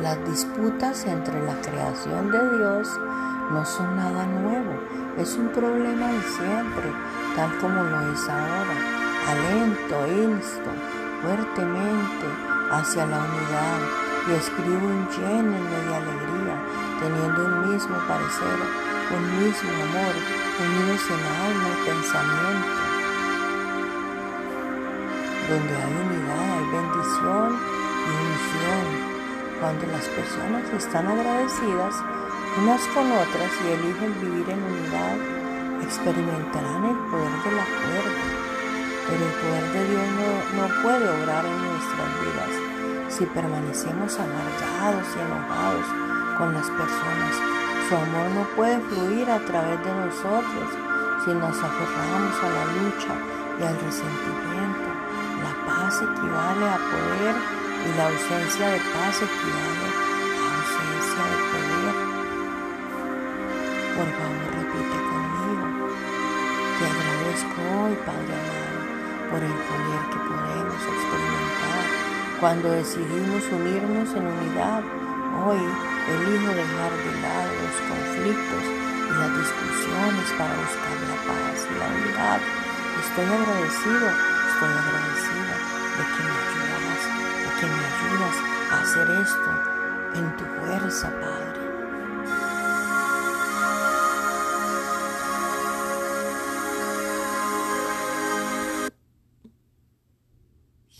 Las disputas entre la creación de Dios no son nada nuevo, es un problema de siempre, tal como lo es ahora. Alento, insto fuertemente hacia la unidad y escribo un lleno de alegría, teniendo un mismo parecer, un mismo amor, unidos en alma y pensamiento. Donde hay unidad hay bendición. Cuando las personas están agradecidas, unas con otras y eligen vivir en unidad, experimentarán el poder del acuerdo. Pero el poder de Dios no, no puede obrar en nuestras vidas si permanecemos amargados y enojados con las personas. Su amor no puede fluir a través de nosotros si nos aferramos a la lucha y al resentimiento. La paz equivale a poder y la ausencia de paz equivale a ausencia de poder. Por favor, repite conmigo. Te agradezco hoy, Padre amado, por el poder que podemos experimentar cuando decidimos unirnos en unidad. Hoy elijo dejar de lado los conflictos y las discusiones para buscar la paz y la unidad. Estoy agradecido, estoy agradecida hacer esto en tu fuerza, Padre.